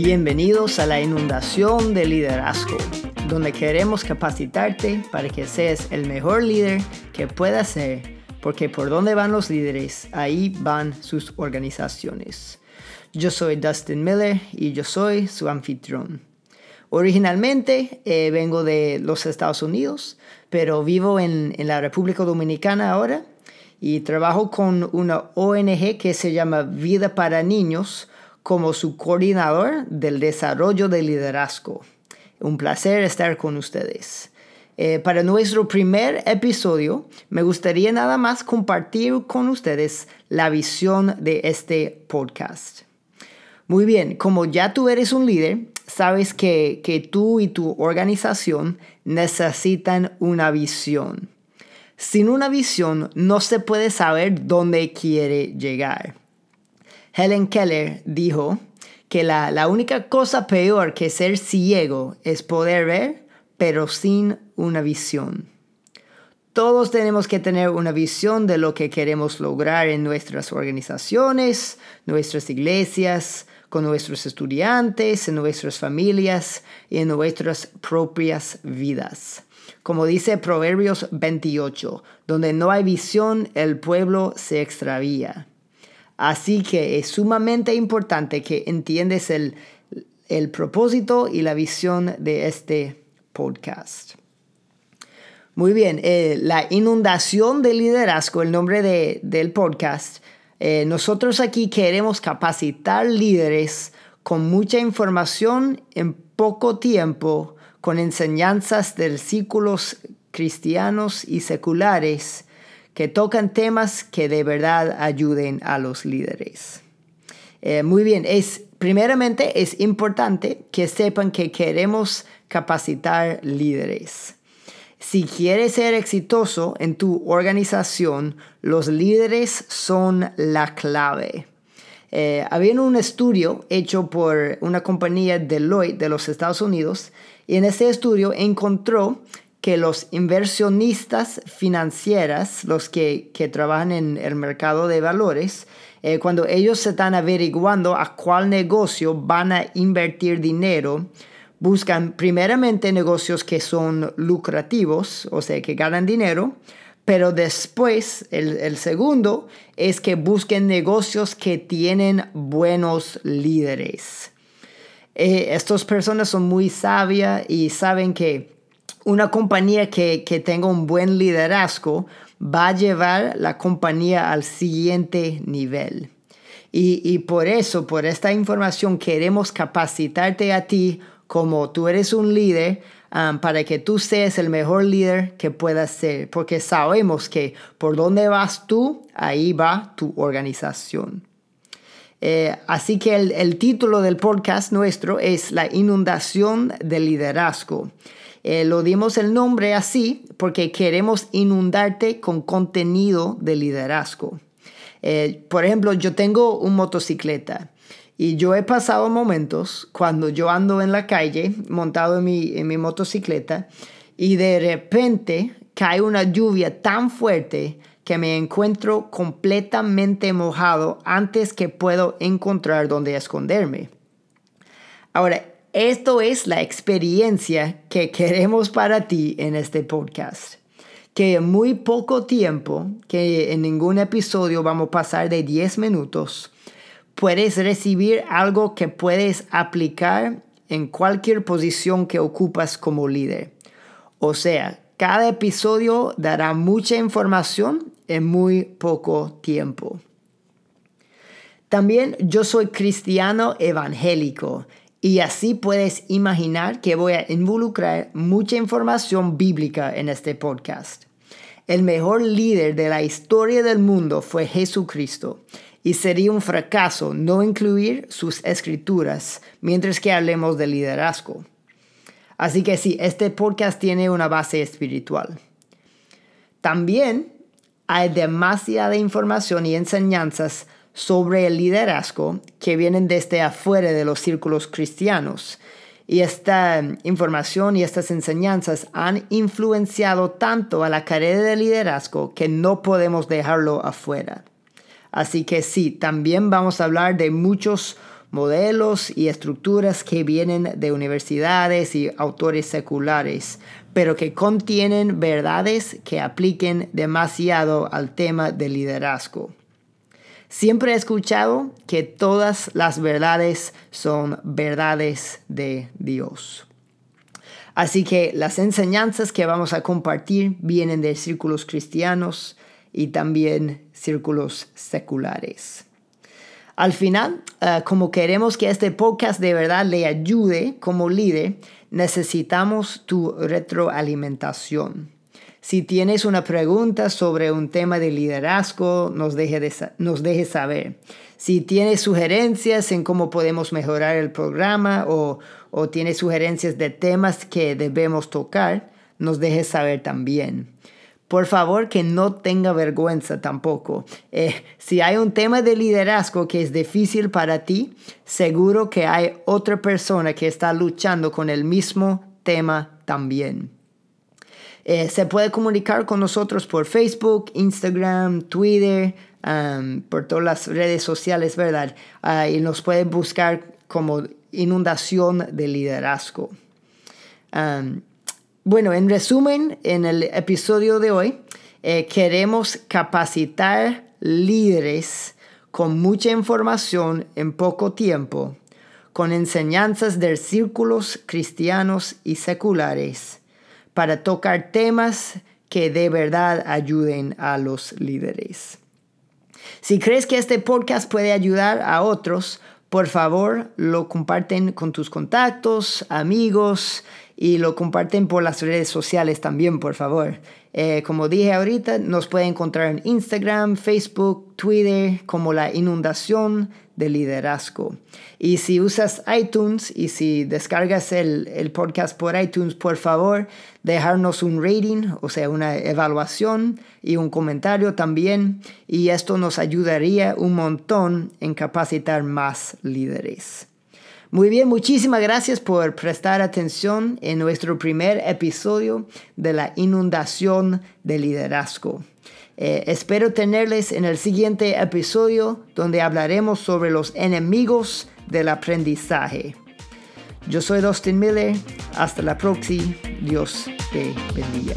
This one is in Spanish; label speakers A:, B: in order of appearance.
A: Bienvenidos a la inundación de liderazgo, donde queremos capacitarte para que seas el mejor líder que puedas ser, porque por donde van los líderes, ahí van sus organizaciones. Yo soy Dustin Miller y yo soy su anfitrión. Originalmente eh, vengo de los Estados Unidos, pero vivo en, en la República Dominicana ahora y trabajo con una ONG que se llama Vida para Niños como su coordinador del desarrollo de liderazgo. Un placer estar con ustedes. Eh, para nuestro primer episodio, me gustaría nada más compartir con ustedes la visión de este podcast. Muy bien, como ya tú eres un líder, sabes que, que tú y tu organización necesitan una visión. Sin una visión no se puede saber dónde quiere llegar. Helen Keller dijo que la, la única cosa peor que ser ciego es poder ver, pero sin una visión. Todos tenemos que tener una visión de lo que queremos lograr en nuestras organizaciones, nuestras iglesias, con nuestros estudiantes, en nuestras familias y en nuestras propias vidas. Como dice Proverbios 28, donde no hay visión, el pueblo se extravía. Así que es sumamente importante que entiendes el, propósito y la visión de este podcast. Muy bien, eh, la inundación de liderazgo, el nombre del podcast. Eh, nosotros aquí queremos capacitar líderes con mucha información en poco tiempo con enseñanzas de círculos cristianos y seculares que tocan temas que de verdad ayuden a los líderes. Eh, muy bien, es, primeramente es importante que sepan que queremos capacitar líderes. Si quieres ser exitoso en tu organización, los líderes son la clave. Eh, había un estudio hecho por una compañía Deloitte de los Estados Unidos y en ese estudio encontró que los inversionistas financieras, los que, trabajan en el mercado de valores, eh, cuando ellos se están averiguando a cuál negocio van a invertir dinero, buscan primeramente negocios que son lucrativos, o sea, que ganan dinero, pero después el, el segundo es que busquen negocios que tienen buenos líderes. Eh, estas personas son muy sabias y saben que una compañía que, tenga un buen liderazgo va a llevar la compañía al siguiente nivel. Y, por eso, por esta información, queremos capacitarte a ti como tú eres un líder um, para que tú seas el mejor líder que puedas ser, porque sabemos que por donde vas tú, ahí va tu organización. Eh, así que el, título del podcast nuestro es La inundación del liderazgo. Eh, lo dimos el nombre así porque queremos inundarte con contenido de liderazgo. Eh, por ejemplo, yo tengo un motocicleta y yo he pasado momentos cuando yo ando en la calle montado en mi, en mi motocicleta y de repente cae una lluvia tan fuerte que me encuentro completamente mojado antes que puedo encontrar dónde esconderme. Ahora, esto es la experiencia que queremos para ti en este podcast. Que en muy poco tiempo, que en ningún episodio vamos a pasar de 10 minutos, puedes recibir algo que puedes aplicar en cualquier posición que ocupas como líder. O sea, cada episodio dará mucha información en muy poco tiempo. También yo soy cristiano evangélico y así puedes imaginar que voy a involucrar mucha información bíblica en este podcast. El mejor líder de la historia del mundo fue Jesucristo y sería un fracaso no incluir sus escrituras mientras que hablemos de liderazgo. Así que sí, este podcast tiene una base espiritual. También hay demasiada información y enseñanzas sobre el liderazgo que vienen desde afuera de los círculos cristianos. Y esta información y estas enseñanzas han influenciado tanto a la carrera de liderazgo que no podemos dejarlo afuera. Así que sí, también vamos a hablar de muchos modelos y estructuras que vienen de universidades y autores seculares, pero que contienen verdades que apliquen demasiado al tema del liderazgo. Siempre he escuchado que todas las verdades son verdades de Dios. Así que las enseñanzas que vamos a compartir vienen de círculos cristianos y también círculos seculares. Al final, eh, como queremos que este podcast de verdad le ayude como líder, necesitamos tu retroalimentación. Si tienes una pregunta sobre un tema de liderazgo, nos deje, nos deje saber. Si tienes sugerencias en cómo podemos mejorar el programa o, o tienes sugerencias de temas que debemos tocar, nos deje saber también. Por favor, que no tenga vergüenza tampoco. Eh, si hay un tema de liderazgo que es difícil para ti, seguro que hay otra persona que está luchando con el mismo tema también. Eh, se puede comunicar con nosotros por Facebook, Instagram, Twitter, por todas las redes sociales, ¿verdad? Ah, y nos pueden buscar como inundación de liderazgo. Bueno, en resumen, en el episodio de hoy, eh, queremos capacitar líderes con mucha información en poco tiempo, con enseñanzas de círculos cristianos y seculares, para tocar temas que de verdad ayuden a los líderes. Si crees que este podcast puede ayudar a otros, por favor lo comparten con tus contactos, amigos y lo comparten por las redes sociales también, por favor. Eh, como dije ahorita, nos pueden encontrar en Instagram, Facebook, Twitter como la inundación de liderazgo. Y si usas iTunes y si descargas el, el podcast por iTunes, por favor, dejarnos un rating, o sea, una evaluación y un comentario también. Y esto nos ayudaría un montón en capacitar más líderes. Muy bien, muchísimas gracias por prestar atención en nuestro primer episodio de la inundación de liderazgo. Eh, espero tenerles en el siguiente episodio donde hablaremos sobre los enemigos del aprendizaje. Yo soy Dustin Miller. Hasta la próxima. Dios te bendiga.